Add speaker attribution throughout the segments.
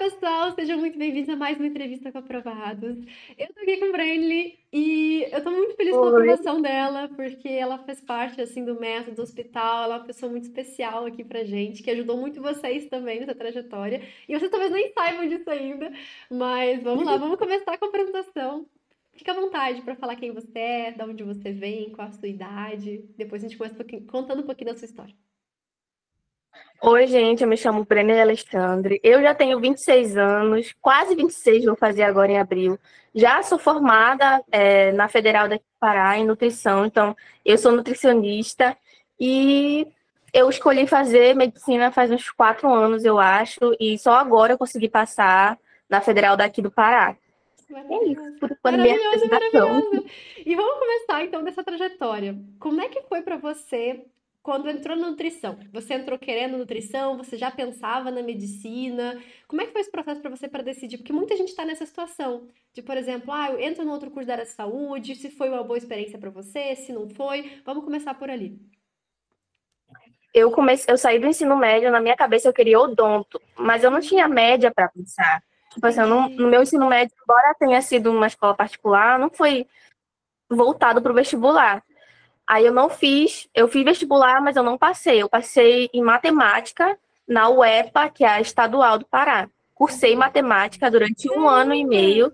Speaker 1: pessoal, sejam muito bem-vindos a mais uma entrevista com Aprovados. Eu tô aqui com a e eu tô muito feliz com a aprovação dela, porque ela faz parte, assim, do método do hospital, ela é uma pessoa muito especial aqui pra gente, que ajudou muito vocês também nessa trajetória. E vocês talvez nem saibam disso ainda, mas vamos lá, vamos começar com a apresentação. Fica à vontade para falar quem você é, de onde você vem, qual a sua idade. Depois a gente começa contando um pouquinho da sua história.
Speaker 2: Oi, gente, eu me chamo Brenda Alexandre. Eu já tenho 26 anos, quase 26 vou fazer agora em abril. Já sou formada é, na Federal daqui do Pará em nutrição, então eu sou nutricionista e eu escolhi fazer medicina faz uns quatro anos, eu acho, e só agora eu consegui passar na Federal daqui do Pará.
Speaker 1: É isso, por maravilhoso, maravilhoso. E vamos começar então dessa trajetória. Como é que foi para você quando entrou na nutrição? Você entrou querendo nutrição? Você já pensava na medicina? Como é que foi esse processo para você para decidir? Porque muita gente está nessa situação de, por exemplo, ah, eu entro no outro curso da área de saúde, se foi uma boa experiência para você, se não foi. Vamos começar por ali.
Speaker 2: Eu comecei, eu saí do ensino médio, na minha cabeça eu queria odonto, mas eu não tinha média para pensar. Tipo assim, no, no meu ensino médio, embora tenha sido uma escola particular, não foi voltado para o vestibular. Aí eu não fiz, eu fiz vestibular, mas eu não passei. Eu passei em matemática na UEPA, que é a estadual do Pará. Cursei matemática durante um ano e meio.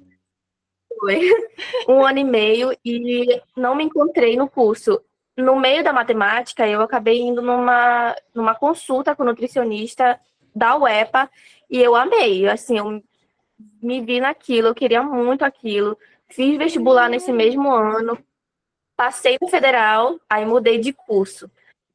Speaker 2: Foi. Um ano e meio e não me encontrei no curso. No meio da matemática, eu acabei indo numa, numa consulta com o nutricionista da UEPA e eu amei. Assim, eu me vi naquilo, eu queria muito aquilo. Fiz vestibular nesse mesmo ano, passei no federal, aí mudei de curso.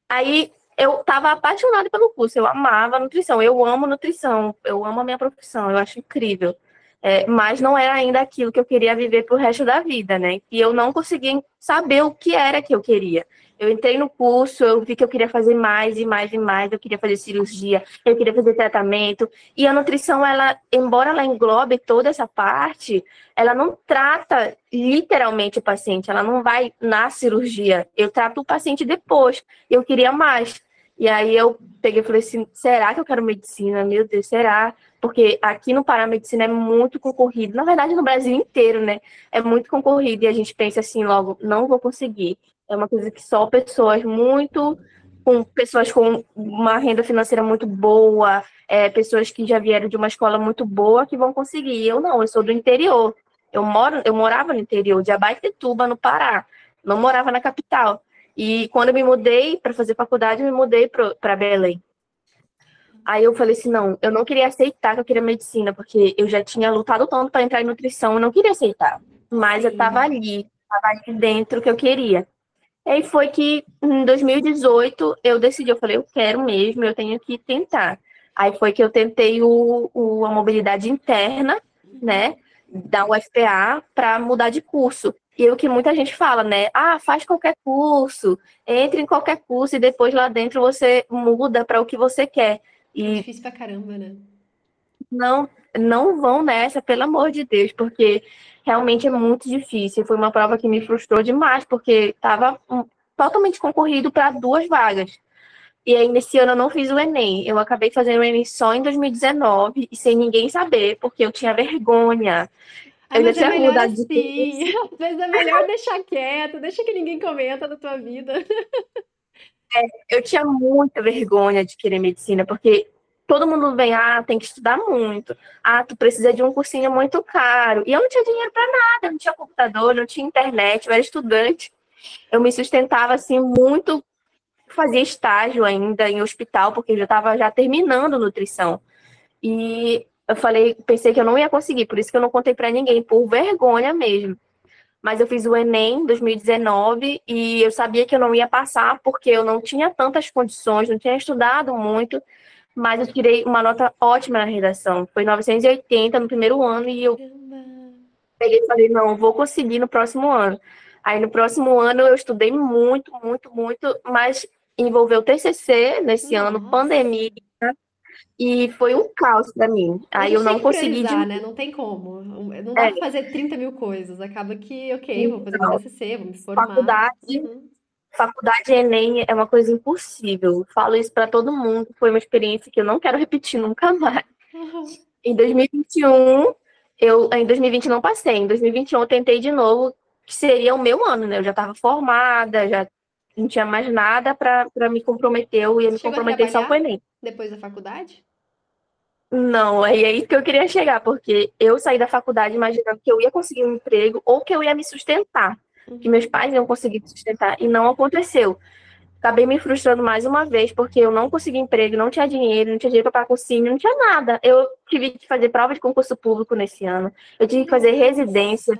Speaker 2: Aí eu estava apaixonada pelo curso, eu amava nutrição, eu amo nutrição, eu amo a minha profissão, eu acho incrível. É, mas não era ainda aquilo que eu queria viver pro resto da vida, né? E eu não conseguia saber o que era que eu queria. Eu entrei no curso, eu vi que eu queria fazer mais e mais e mais, eu queria fazer cirurgia, eu queria fazer tratamento. E a nutrição, ela, embora ela englobe toda essa parte, ela não trata literalmente o paciente, ela não vai na cirurgia. Eu trato o paciente depois. Eu queria mais. E aí eu peguei e falei assim, será que eu quero medicina? Meu Deus, será? Porque aqui no Pará a medicina é muito concorrido. Na verdade, no Brasil inteiro, né? É muito concorrido e a gente pensa assim logo, não vou conseguir. É uma coisa que só pessoas muito com pessoas com uma renda financeira muito boa, é, pessoas que já vieram de uma escola muito boa que vão conseguir. Eu não, eu sou do interior. Eu moro, eu morava no interior, de Abaetetuba, no Pará. Não morava na capital. E quando eu me mudei para fazer faculdade, eu me mudei para Belém. Aí eu falei assim, não, eu não queria aceitar que eu queria medicina, porque eu já tinha lutado tanto para entrar em nutrição, eu não queria aceitar. Mas eu estava ali, estava ali dentro que eu queria. E aí foi que em 2018 eu decidi, eu falei, eu quero mesmo, eu tenho que tentar. Aí foi que eu tentei o, o a mobilidade interna, né, da UFPA para mudar de curso. E é o que muita gente fala, né? Ah, faz qualquer curso, entre em qualquer curso e depois lá dentro você muda para o que você quer.
Speaker 1: E é difícil pra caramba, né?
Speaker 2: Não, não vão nessa, pelo amor de Deus, porque realmente é muito difícil. Foi uma prova que me frustrou demais, porque estava totalmente concorrido para duas vagas. E aí, nesse ano, eu não fiz o Enem. Eu acabei fazendo o Enem só em 2019 e sem ninguém saber, porque eu tinha vergonha.
Speaker 1: Ai, eu já tinha é mudado assim. Às vezes é melhor deixar quieto, deixa que ninguém comenta da tua vida.
Speaker 2: É, eu tinha muita vergonha de querer medicina, porque todo mundo vem, ah, tem que estudar muito. Ah, tu precisa de um cursinho muito caro. E eu não tinha dinheiro para nada, eu não tinha computador, não tinha internet, eu era estudante. Eu me sustentava assim muito, fazia estágio ainda em hospital, porque eu já estava já terminando nutrição. E eu falei, pensei que eu não ia conseguir, por isso que eu não contei para ninguém, por vergonha mesmo. Mas eu fiz o Enem 2019 e eu sabia que eu não ia passar porque eu não tinha tantas condições, não tinha estudado muito mas eu tirei uma nota ótima na redação. Foi 980 no primeiro ano e eu peguei e falei, não, vou conseguir no próximo ano. Aí no próximo ano eu estudei muito, muito, muito, mas envolveu TCC nesse Nossa. ano, pandemia, e foi um caos para mim. Aí eu não consegui.
Speaker 1: De... Né? Não tem como. Não dá é. pra fazer 30 mil coisas. Acaba que, ok, vou fazer meu TCC, vou me formar.
Speaker 2: Faculdade, uhum faculdade Enem é uma coisa impossível. Falo isso para todo mundo. Foi uma experiência que eu não quero repetir nunca mais. Em 2021, eu em 2020 não passei. Em 2021 eu tentei de novo, que seria o meu ano, né? Eu já estava formada, já não tinha mais nada para me comprometer, eu ia me comprometer só com o Enem.
Speaker 1: Depois da faculdade?
Speaker 2: Não, é aí que eu queria chegar, porque eu saí da faculdade imaginando que eu ia conseguir um emprego ou que eu ia me sustentar, que meus pais iam conseguir me sustentar, e não aconteceu. Acabei me frustrando mais uma vez, porque eu não consegui emprego, não tinha dinheiro, não tinha dinheiro para cursinho, não tinha nada. Eu tive que fazer prova de concurso público nesse ano, eu tive que fazer residência,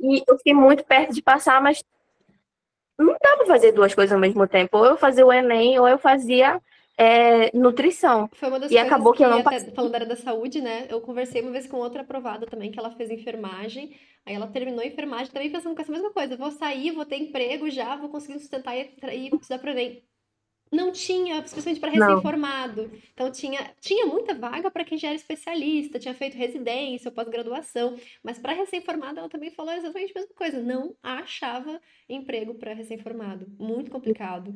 Speaker 2: e eu fiquei muito perto de passar, mas não dá para fazer duas coisas ao mesmo tempo. Ou eu fazia o Enem, ou eu fazia é, nutrição.
Speaker 1: Foi uma das
Speaker 2: e
Speaker 1: coisas
Speaker 2: acabou que, eu não
Speaker 1: até, falando da área da saúde, né? Eu conversei uma vez com outra aprovada também, que ela fez enfermagem. Aí ela terminou a enfermagem também pensando com essa mesma coisa. Vou sair, vou ter emprego já, vou conseguir sustentar e, e estudar para Enem. Não tinha, especialmente para recém-formado. Então tinha, tinha muita vaga para quem já era especialista, tinha feito residência ou pós-graduação, mas para recém-formado ela também falou exatamente a mesma coisa. Não achava emprego para recém-formado. Muito complicado.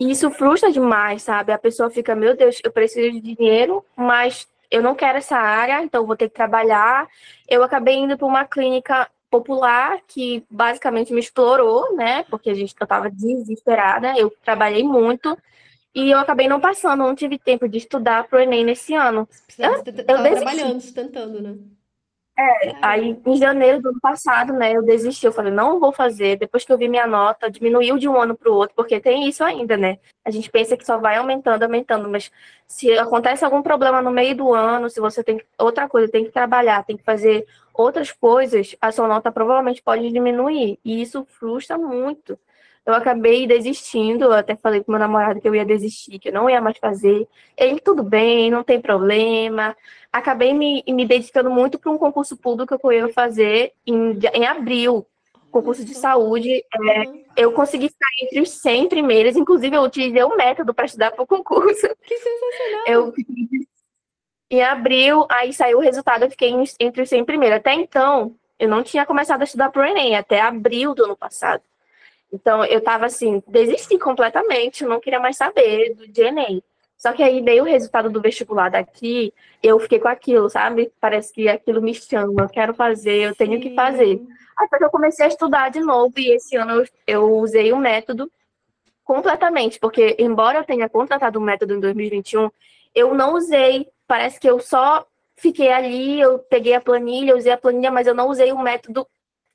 Speaker 2: E isso frustra demais, sabe? A pessoa fica, meu Deus, eu preciso de dinheiro, mas eu não quero essa área, então vou ter que trabalhar. Eu acabei indo para uma clínica popular que basicamente me explorou, né? Porque a gente eu estava desesperada, eu trabalhei muito e eu acabei não passando, não tive tempo de estudar para o Enem nesse ano.
Speaker 1: Você tava
Speaker 2: desisti.
Speaker 1: trabalhando, sustentando, né?
Speaker 2: Aí, em janeiro do ano passado, né, eu desisti. Eu falei, não vou fazer. Depois que eu vi minha nota, diminuiu de um ano para o outro, porque tem isso ainda, né? A gente pensa que só vai aumentando, aumentando, mas se acontece algum problema no meio do ano, se você tem outra coisa, tem que trabalhar, tem que fazer outras coisas, a sua nota provavelmente pode diminuir. E isso frustra muito. Eu acabei desistindo, eu até falei com meu namorado que eu ia desistir, que eu não ia mais fazer. Ele, tudo bem, não tem problema. Acabei me, me dedicando muito para um concurso público que eu ia fazer em, em abril, concurso de saúde. É,
Speaker 1: Uhum.
Speaker 2: eu consegui ficar entre os 100 primeiros, inclusive eu utilizei o método para estudar para o concurso.
Speaker 1: Que sensacional!
Speaker 2: Eu em abril, aí saiu o resultado, eu fiquei entre os 100 primeiros. Até então, eu não tinha começado a estudar para o Enem, até abril do ano passado. Então, eu tava assim, desisti completamente, eu não queria mais saber do de Enem. Só que aí veio o resultado do vestibular daqui, eu fiquei com aquilo, sabe? Parece que aquilo me chama, eu quero fazer, eu tenho que fazer. Até que eu comecei a estudar de novo e esse ano eu, eu usei o método completamente, porque embora eu tenha contratado o método em 2021, eu não usei, parece que eu só fiquei ali, eu peguei a planilha, usei a planilha, mas eu não usei o método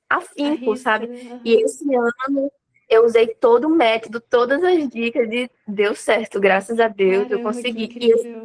Speaker 2: afinco, sabe?
Speaker 1: Aham.
Speaker 2: E esse ano eu usei todo o método, todas as dicas e deu certo, graças a Deus, eu
Speaker 1: Caramba, que
Speaker 2: consegui. E esse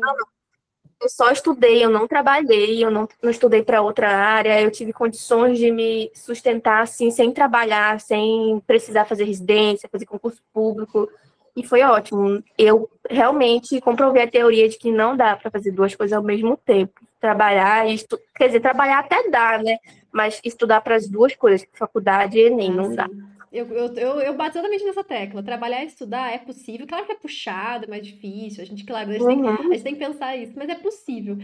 Speaker 2: eu só estudei, eu não trabalhei, eu não, não estudei para outra área, eu tive condições de me sustentar assim, sem trabalhar, sem precisar fazer residência, fazer concurso público, e foi ótimo. Eu realmente comprovei a teoria de que não dá para fazer duas coisas ao mesmo tempo. Trabalhar e estu... quer dizer, trabalhar até dá, né? Mas estudar para as duas coisas, faculdade e Enem, não dá.
Speaker 1: Eu, eu, eu, eu bato exatamente nessa tecla. Trabalhar e estudar é possível. Claro que é puxado, é mais difícil. A gente, claro, a gente, tem,
Speaker 2: Uhum.
Speaker 1: a gente tem que pensar isso, mas é possível.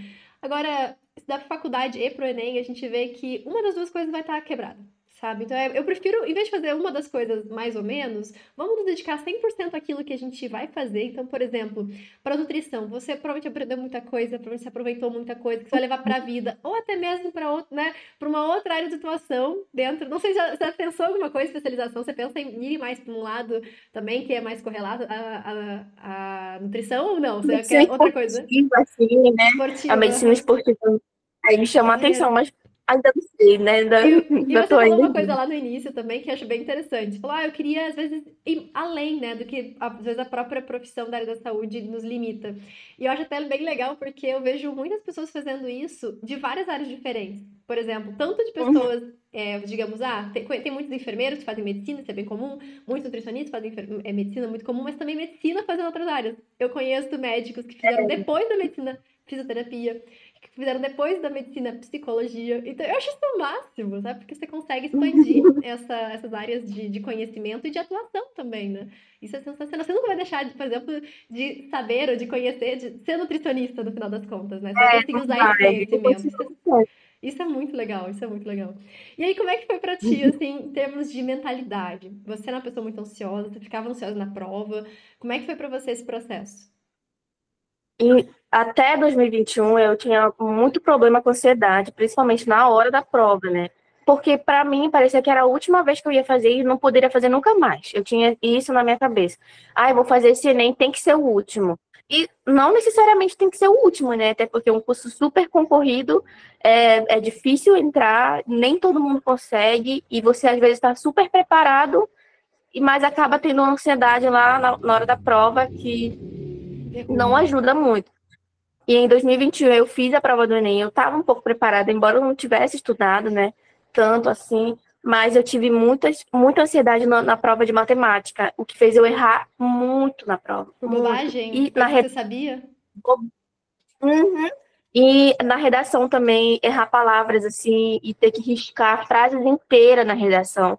Speaker 1: Agora, para faculdade e pro Enem, a gente vê que uma das duas coisas vai estar quebrada, sabe? Então, é- eu prefiro, em vez de fazer uma das coisas mais ou menos, vamos nos dedicar 100% àquilo que a gente vai fazer. Então, por exemplo, para nutrição, você provavelmente aprendeu muita coisa, provavelmente você aproveitou muita coisa que você vai levar para a vida, ou até mesmo para outro, né? para uma outra área de atuação dentro. Não sei se você já pensou em alguma coisa, especialização, você pensa em ir mais para um lado também que é mais correlato à, à, à nutrição ou não? Você quer outra coisa?
Speaker 2: assim, né?
Speaker 1: Esportiva.
Speaker 2: A medicina esportiva aí me chama a
Speaker 1: É.
Speaker 2: atenção, mas ainda não sei, né? Ainda,
Speaker 1: E, e
Speaker 2: ainda
Speaker 1: você falou uma coisa lá no início também que eu acho bem interessante. Falou, ah, eu queria, às vezes, ir além, né, do que às vezes a própria profissão da área da saúde nos limita. E eu acho até bem legal porque eu vejo muitas pessoas fazendo isso de várias áreas diferentes. Por exemplo, tanto de pessoas, é, digamos, ah, tem, tem muitos enfermeiros que fazem medicina, isso é bem comum, muitos nutricionistas fazem é, medicina, muito comum, mas também medicina fazendo outras áreas. Eu conheço médicos que fizeram depois da medicina fisioterapia, que fizeram depois da medicina psicologia. Então, eu acho isso o máximo, sabe? Porque você consegue expandir essa, essas áreas de, de conhecimento e de atuação também, né? Isso é sensacional. Você nunca vai deixar, de, por exemplo, de saber ou de conhecer, de ser nutricionista no final das contas, né? Você vai conseguir usar esse conhecimento. Isso é, isso é muito legal, isso é muito legal. E aí, como é que foi pra ti, assim, em termos de mentalidade? Você era uma pessoa muito ansiosa, você ficava ansiosa na prova. Como é que foi pra você esse processo?
Speaker 2: E até 2021 eu tinha muito problema com ansiedade, principalmente na hora da prova, né? Porque para mim parecia que era a última vez que eu ia fazer e não poderia fazer nunca mais. Eu tinha isso na minha cabeça. Ah, eu vou fazer esse Enem, tem que ser o último. E não necessariamente tem que ser o último, né? Até porque é um curso super concorrido, é, é difícil entrar, nem todo mundo consegue, e você às vezes está super preparado, mas acaba tendo uma ansiedade lá na, na hora da prova que não ajuda muito. E em 2021 eu fiz a prova do Enem, eu estava um pouco preparada, embora eu não tivesse estudado, né? Tanto assim, mas eu tive muitas, muita ansiedade na, na, prova de matemática, o que fez eu errar muito na prova.
Speaker 1: Bobagem? E na Você sabia?
Speaker 2: Uhum. E na redação também, errar palavras assim, e ter que riscar frases inteiras na redação.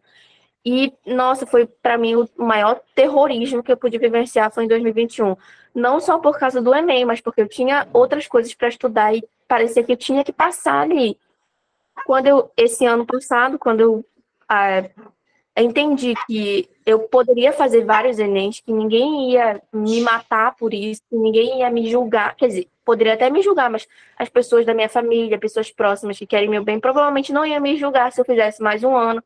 Speaker 2: E, nossa, foi para mim o maior terrorismo que eu pude vivenciar foi em 2021. Não só por causa do Enem, mas porque eu tinha outras coisas para estudar e parecia que eu tinha que passar ali. Quando eu, esse ano passado, quando eu ah, entendi que eu poderia fazer vários Enems, que ninguém ia me matar por isso, que ninguém ia me julgar, quer dizer, poderia até me julgar, mas as pessoas da minha família, pessoas próximas que querem meu bem, provavelmente não iam me julgar se eu fizesse mais um ano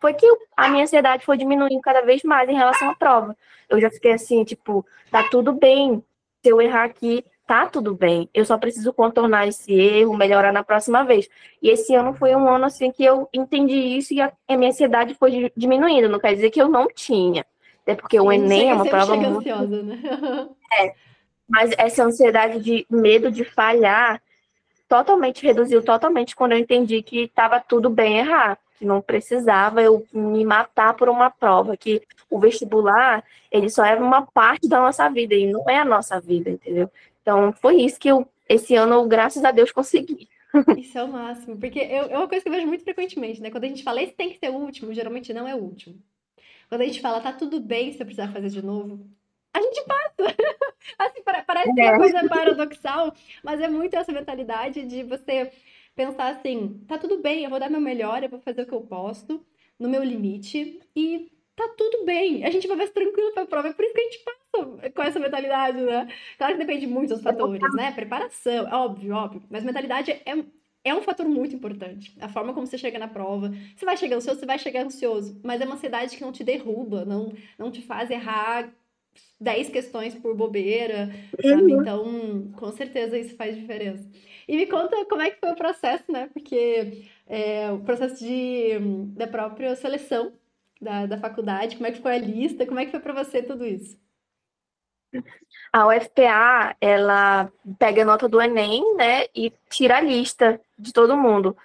Speaker 2: foi que a minha ansiedade foi diminuindo cada vez mais em relação à prova. Eu já fiquei assim, tipo, tá tudo bem. Se eu errar aqui, tá tudo bem. Eu só preciso contornar esse erro, melhorar na próxima vez. E esse ano foi um ano assim que eu entendi isso e a, minha ansiedade foi diminuindo. Não quer dizer que eu não tinha. Até porque o Enem é uma prova muito. Ansiosa, né? é. Mas essa ansiedade de medo de falhar totalmente reduziu totalmente quando eu entendi que estava tudo bem errar que não precisava eu me matar por uma prova, que o vestibular, ele só é uma parte da nossa vida, e não é a nossa vida, entendeu? Então, foi isso que eu, esse ano, graças a Deus, consegui.
Speaker 1: Isso é o máximo, porque eu, é uma coisa que eu vejo muito frequentemente, né? Quando a gente fala, esse tem que ser o último, geralmente não é o último. Quando a gente fala, tá tudo bem se eu precisar fazer de novo, a gente passa. assim, parece que é uma coisa paradoxal, mas é muito essa mentalidade de você pensar assim, tá tudo bem, eu vou dar meu melhor, eu vou fazer o que eu posso, no meu limite, e tá tudo bem. A gente vai mais tranquilo pra prova. É por isso que a gente passa com essa mentalidade, né? Claro que depende muito dos fatores, né? Preparação, óbvio, óbvio. Mas mentalidade é, é um fator muito importante. A forma como você chega na prova. Você vai chegar ansioso, você vai chegar ansioso. Mas é uma ansiedade que não te derruba, não, não te faz errar 10 questões por bobeira, sabe? Uhum. Então, com certeza isso faz diferença. E me conta como é que foi o processo, né? Porque é, o processo de, da própria seleção da, da faculdade, como é que foi a lista, como é que foi para você tudo isso?
Speaker 2: A UFPA, ela pega a nota do Enem, né, e tira a lista de todo mundo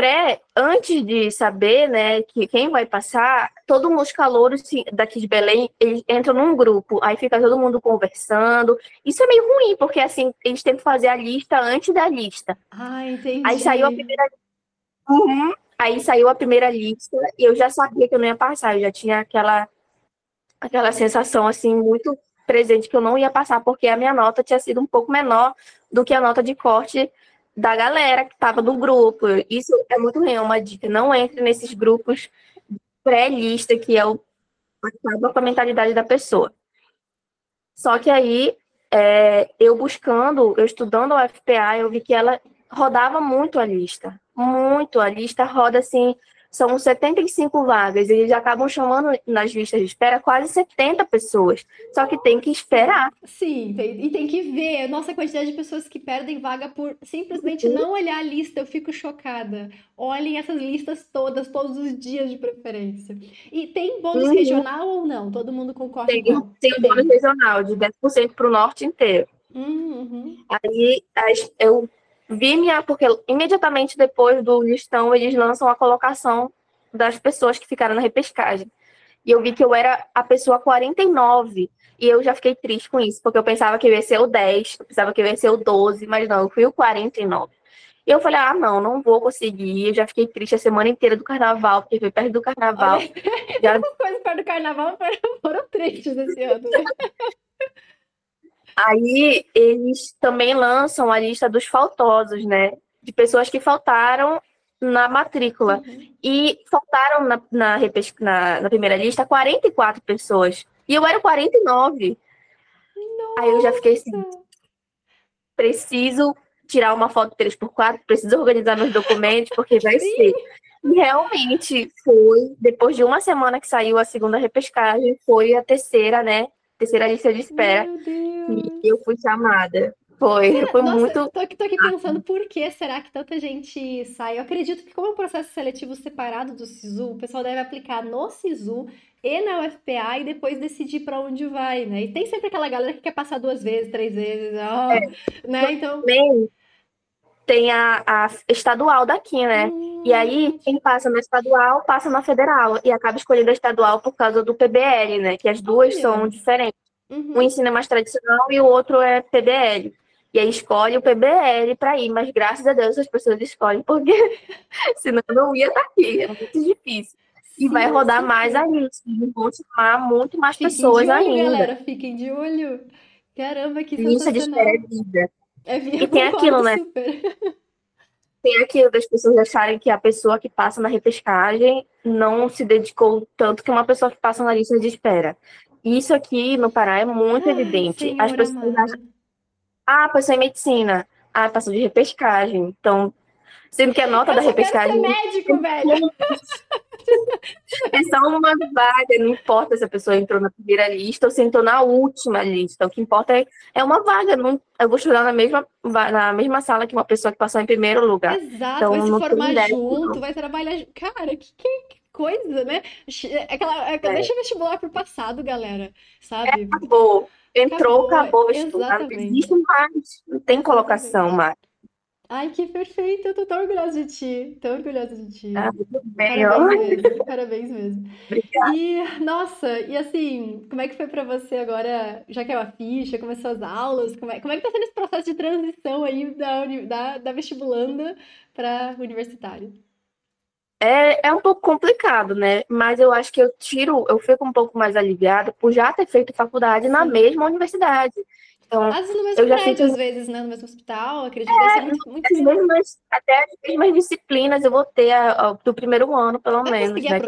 Speaker 2: pré, antes de saber, né, que quem vai passar, todo mundo, os calouros daqui de Belém, eles entram num grupo, aí fica todo mundo conversando. Isso é meio ruim, porque assim, eles têm que fazer a lista antes da lista.
Speaker 1: Ah, entendi.
Speaker 2: Aí saiu a primeira uhum. Aí saiu a primeira lista e eu já sabia que eu não ia passar, eu já tinha aquela aquela sensação assim muito presente que eu não ia passar porque a minha nota tinha sido um pouco menor do que a nota de corte da galera que estava no grupo. Isso é muito ruim, é uma dica. Não entre nesses grupos pré-lista, que é o acaba com a mentalidade da pessoa. Só que aí, é, eu buscando, eu estudando a FPA, eu vi que ela rodava muito a lista. Muito. A lista roda assim são 75 vagas, e eles acabam chamando nas listas de espera quase 70 pessoas. Só que tem que esperar.
Speaker 1: Sim, tem, e tem que ver. Nossa, a quantidade de pessoas que perdem vaga por simplesmente uhum. não olhar a lista, eu fico chocada. Olhem essas listas todas, todos os dias de preferência. E tem bônus uhum. regional ou não? Todo mundo concorda?
Speaker 2: Tem, tem um bônus regional de 10% para o norte inteiro. Uhum. Aí eu vi minha, porque imediatamente depois do listão eles lançam a colocação das pessoas que ficaram na repescagem. E eu vi que eu era a pessoa 49. E eu já fiquei triste com isso, porque eu pensava que eu ia ser o 10, eu pensava que eu ia ser o 12, mas não, eu fui o 49. E eu falei, ah, não, não vou conseguir. Eu já fiquei triste a semana inteira do carnaval, porque foi perto do carnaval. Olha,
Speaker 1: já... Coisas perto do carnaval foram, foram tristes esse ano.
Speaker 2: Aí eles também lançam a lista dos faltosos, né? De pessoas que faltaram na matrícula. Uhum. E faltaram na, na, na, na, primeira lista 44 pessoas. E eu era 49. Nossa. Aí eu já fiquei assim. preciso tirar uma foto 3x4, preciso organizar meus documentos, porque vai ser. E realmente foi, depois de uma semana que saiu a segunda repescagem, foi a terceira, né? Terceira lista de espera. E eu fui chamada. Foi, foi
Speaker 1: Nossa,
Speaker 2: muito.
Speaker 1: tô aqui, tô aqui pensando por que será que tanta gente sai. Eu acredito que como é um processo seletivo separado do SISU, o pessoal deve aplicar no SISU e na UFPA e depois decidir para onde vai, né? E tem sempre aquela galera que quer passar duas vezes, três vezes, ó, né? Então,
Speaker 2: Também tem a, a estadual daqui, né?
Speaker 1: hum,
Speaker 2: E aí, quem passa na estadual, passa na federal. E acaba escolhendo a estadual por causa do PBL, né? Que as duas
Speaker 1: Olha.
Speaker 2: são diferentes.
Speaker 1: uhum.
Speaker 2: Um ensino é mais tradicional e o outro é PBL. E aí escolhe o PBL para ir, mas graças a Deus as pessoas escolhem, porque senão não ia estar aqui, é muito difícil. E vai
Speaker 1: Sim,
Speaker 2: rodar
Speaker 1: sim.
Speaker 2: mais ainda, vão chamar muito mais
Speaker 1: Fiquem
Speaker 2: pessoas
Speaker 1: de olho,
Speaker 2: ainda.
Speaker 1: galera, fiquem de olho. Caramba, que
Speaker 2: Lista de
Speaker 1: sensacional.
Speaker 2: espera é vida.
Speaker 1: É,
Speaker 2: E tem aquilo, né?
Speaker 1: super.
Speaker 2: Tem aquilo das pessoas acharem que a pessoa que passa na repescagem não se dedicou tanto que uma pessoa que passa na lista de espera. Isso aqui no Pará é muito
Speaker 1: Ai,
Speaker 2: evidente. As pessoas acham, ah, passou em medicina. Ah, passou de repescagem. Então, sendo que a nota
Speaker 1: Eu
Speaker 2: da
Speaker 1: quero ser
Speaker 2: repescagem
Speaker 1: médico, velho.
Speaker 2: é só uma vaga, não importa se a pessoa entrou na primeira lista ou se entrou na última lista. O que importa é, é uma vaga. Não, eu vou estudar na mesma, na mesma sala que uma pessoa que passou em primeiro lugar.
Speaker 1: Exato,
Speaker 2: Então,
Speaker 1: vai se formar
Speaker 2: ideia,
Speaker 1: junto,
Speaker 2: não.
Speaker 1: vai trabalhar. Cara, que, que, que coisa, né? Aquela, aquela-
Speaker 2: É.
Speaker 1: Deixa o vestibular pro passado, galera. Sabe?
Speaker 2: Acabou. Entrou,
Speaker 1: Acabou,
Speaker 2: acabou o vestibular. Não existe mais. Não tem colocação mais.
Speaker 1: Ai, que perfeito. Eu tô tão orgulhosa de ti. Tão orgulhosa de ti.
Speaker 2: Ah, bem.
Speaker 1: Parabéns mesmo. Parabéns mesmo.
Speaker 2: Obrigada.
Speaker 1: E, nossa, e assim, como é que foi pra você agora, já que é uma ficha, começou as aulas, como é, como é que tá sendo esse processo de transição aí da, da, da vestibulanda pra universitário?
Speaker 2: É, é um pouco complicado, né? Mas eu acho que eu tiro, eu fico um pouco mais aliviada por já ter feito faculdade na mesma universidade. Então,
Speaker 1: Às vezes no mesmo
Speaker 2: Eu já
Speaker 1: prédio,
Speaker 2: fiz-
Speaker 1: às vezes, né? No mesmo hospital, acredito que deve ser muito, muito
Speaker 2: as mesmas, até as mesmas disciplinas eu vou ter a- a- do primeiro ano, pelo
Speaker 1: Vai
Speaker 2: menos, né?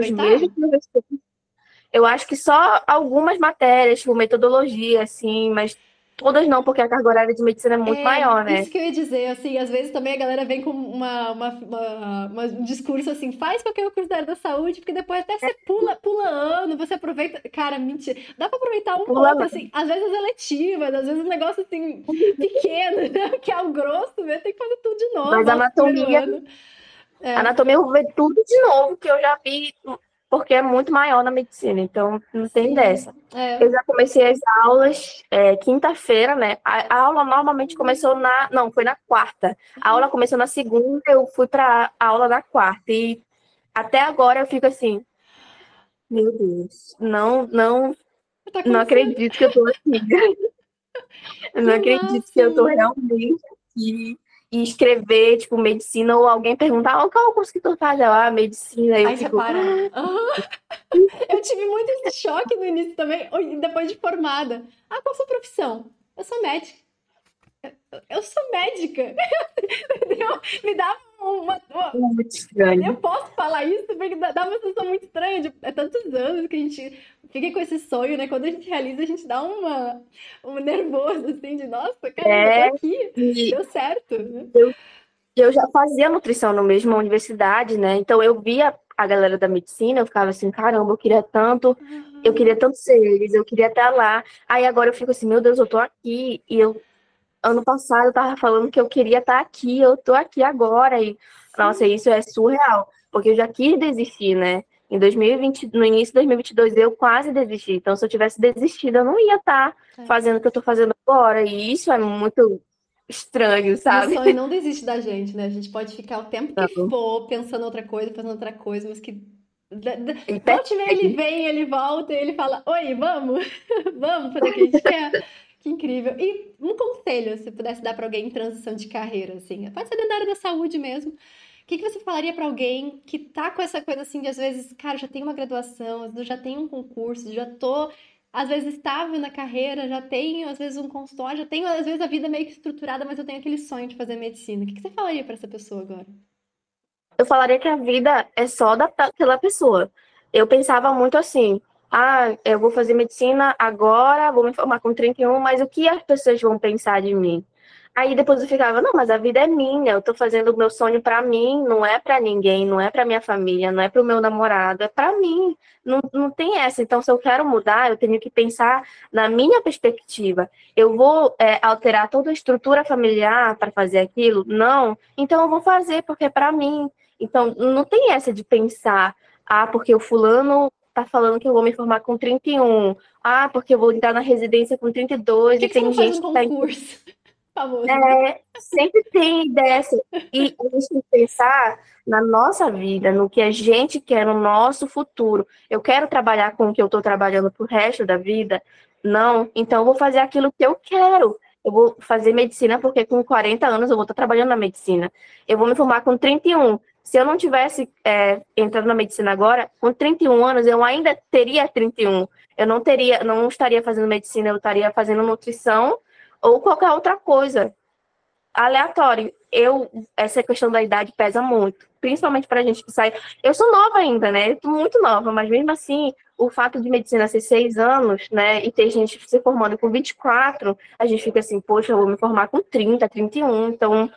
Speaker 2: Eu acho que só algumas matérias, tipo metodologia, assim, mas todas não, porque a carga horária de medicina é muito
Speaker 1: É,
Speaker 2: maior, né?
Speaker 1: Isso que eu ia dizer, assim, às vezes também a galera vem com uma, uma, uma- uma- um discurso assim, faz qualquer curso da área da saúde, porque depois até você pula, pula ano, você aproveita. Cara, mentira. Dá pra aproveitar um
Speaker 2: Pula
Speaker 1: pouco, assim, às vezes as eletivas, às vezes um negócio assim, pequeno, né? que é o grosso mesmo, tem que fazer tudo de novo.
Speaker 2: Mas anatomia-.
Speaker 1: É.
Speaker 2: Anatomia eu vou ver tudo de novo, que eu já vi, porque é muito maior na medicina, então não tem
Speaker 1: Sim.
Speaker 2: dessa.
Speaker 1: É.
Speaker 2: Eu já comecei as aulas é, quinta-feira, né? A, a aula normalmente começou na. Não, foi na quarta. A aula começou na segunda, eu fui para a aula na quarta. E até agora eu fico assim. Meu Deus, não, não,
Speaker 1: Tá
Speaker 2: não acredito que eu tô aqui. Eu não acredito que eu tô realmente aqui. E escrever, tipo, medicina, ou alguém perguntar, oh, qual é o curso que tu faz? Eu, ah, medicina. Aí eu
Speaker 1: Aí você
Speaker 2: fico,
Speaker 1: para. Aham. Eu tive muito esse choque no início também, depois de formada. Ah, qual a sua profissão? Eu sou médica. Eu- sou médica. Entendeu? Me dá uma, uma-
Speaker 2: muito estranho.
Speaker 1: Eu posso falar isso porque dá uma sensação muito estranha. De, é tantos anos que a gente fica com esse sonho, né? Quando a gente realiza, a gente dá uma, um nervoso, assim, de nossa, cara,
Speaker 2: É.
Speaker 1: eu tô aqui,
Speaker 2: E,
Speaker 1: deu certo. né?
Speaker 2: eu já fazia nutrição na mesma universidade, né? Então eu via a galera da medicina, eu ficava assim, caramba, eu queria tanto, eu queria tanto ser eles, eu queria estar lá. Aí agora eu fico assim, meu Deus, eu tô aqui. E eu, ano passado, eu tava falando que eu queria estar aqui, eu tô aqui agora. E, nossa, isso é surreal, porque eu já quis desistir, né? Em 2020, no início de 2022, eu quase desisti. Então, se eu tivesse desistido, eu não ia estar
Speaker 1: É.
Speaker 2: fazendo o que eu tô fazendo agora. E isso é muito estranho,
Speaker 1: E o
Speaker 2: sabe?
Speaker 1: sonho não desiste da gente, né? A gente pode ficar o tempo que
Speaker 2: Não.
Speaker 1: for pensando outra coisa, fazendo outra coisa, mas que.
Speaker 2: E
Speaker 1: Volte e meia, ele vem, ele volta, ele fala: Oi, vamos? vamos fazer o que a gente quer? Que incrível. E um conselho, se pudesse dar para alguém em transição de carreira, assim, pode ser dentro da área da saúde mesmo. O que que você falaria para alguém que tá com essa coisa assim de às vezes, cara, já tenho uma graduação, já tenho um concurso, já tô às vezes estável na carreira, já tenho às vezes um consultório, já tenho às vezes a vida meio que estruturada, mas eu tenho aquele sonho de fazer medicina. O que que você falaria para essa pessoa agora?
Speaker 2: eu falaria que a vida é só daquela pessoa. Eu pensava muito assim, ah, eu vou fazer medicina agora, vou me formar com 31, mas o que as pessoas vão pensar de mim? Aí depois eu ficava, não, mas a vida é minha, eu tô fazendo o meu sonho para mim, não é para ninguém, não é para minha família, não é para o meu namorado, é para mim. Não, não tem essa. Então, se eu quero mudar, eu tenho que pensar na minha perspectiva. Eu vou é, alterar toda a estrutura familiar para fazer aquilo? Não. Então, eu vou fazer porque é para mim. Então, não tem essa de pensar, ah, porque o fulano tá falando que eu vou me formar com 31. Ah, porque eu vou entrar na residência com 32
Speaker 1: que
Speaker 2: e tem gente
Speaker 1: um
Speaker 2: que tá
Speaker 1: em... Famoso.
Speaker 2: É, sempre tem dessa. E a gente tem que pensar na nossa vida, no que a gente quer, no nosso futuro. Eu quero trabalhar com o que eu estou trabalhando pro resto da vida? Não. Então eu vou fazer aquilo que eu quero. Eu vou fazer medicina porque com 40 anos eu vou estar trabalhando na medicina. Eu vou me formar com 31. Se eu não tivesse é, entrado na medicina agora, com 31 anos eu ainda teria 31. Eu não teria, não estaria fazendo medicina, eu estaria fazendo nutrição ou qualquer outra coisa. Aleatório. Eu, essa questão da idade pesa muito, principalmente para a gente que sai. Eu sou nova ainda, né? Tô muito nova, mas mesmo assim, o fato de medicina ser seis anos, né? E ter gente se formando com 24, a gente fica assim, poxa, eu vou me formar com 30, 31. Então,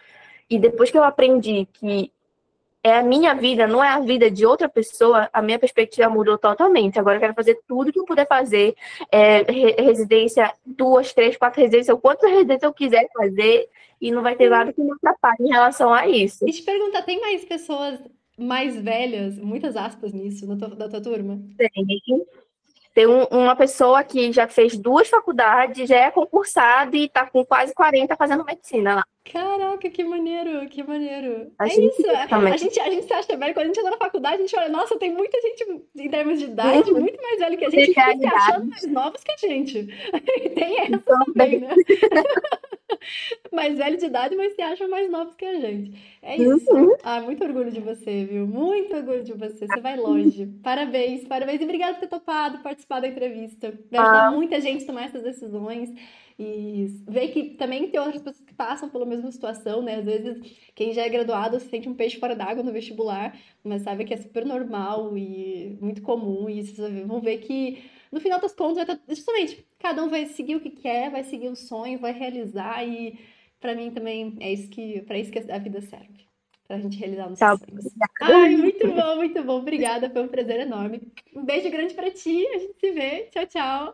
Speaker 2: e depois que eu aprendi que é a minha vida, não é a vida de outra pessoa, a minha perspectiva mudou totalmente. Agora eu quero fazer tudo que eu puder fazer, é, residência, duas, três, quatro residências, o quanto residência eu quiser fazer, e não vai ter nada que me atrapalhe em relação a isso.
Speaker 1: E te perguntar, tem mais pessoas mais velhas, muitas aspas nisso, na tua, da tua turma?
Speaker 2: Tem. Tem um, uma pessoa que já fez duas faculdades, já é concursada e está com quase 40 fazendo medicina lá.
Speaker 1: Caraca, que maneiro, que maneiro. A é gente, isso, a gente, a gente se acha velho, quando a gente entra na faculdade, a gente olha, nossa, tem muita gente em termos de idade, uhum. muito mais velho que a gente, que se achando mais novos que a gente. tem essa então, também, né? mais velho de idade, mas se acham mais novos que a gente. É isso. Uhum. Ah, muito orgulho de você, viu? Muito orgulho de você. Você vai longe. Parabéns, parabéns. E obrigada por ter topado participar da entrevista. Vai ajudar ah. muita gente a tomar essas decisões. E ver que também tem outras pessoas que passam pela mesma situação, né? Às vezes, quem já é graduado se sente um peixe fora d'água no vestibular, mas sabe que é super normal e muito comum. E vocês vão ver que, no final das contas, vai estar, justamente, cada um vai seguir o que quer, vai seguir o sonho, vai realizar. E para mim também é isso que, para isso que a vida serve. Pra gente realizar nossos tá, sonhos. Ai, muito bom, muito bom. Obrigada, foi um prazer enorme. Um beijo grande para ti, a gente se vê. Tchau, tchau.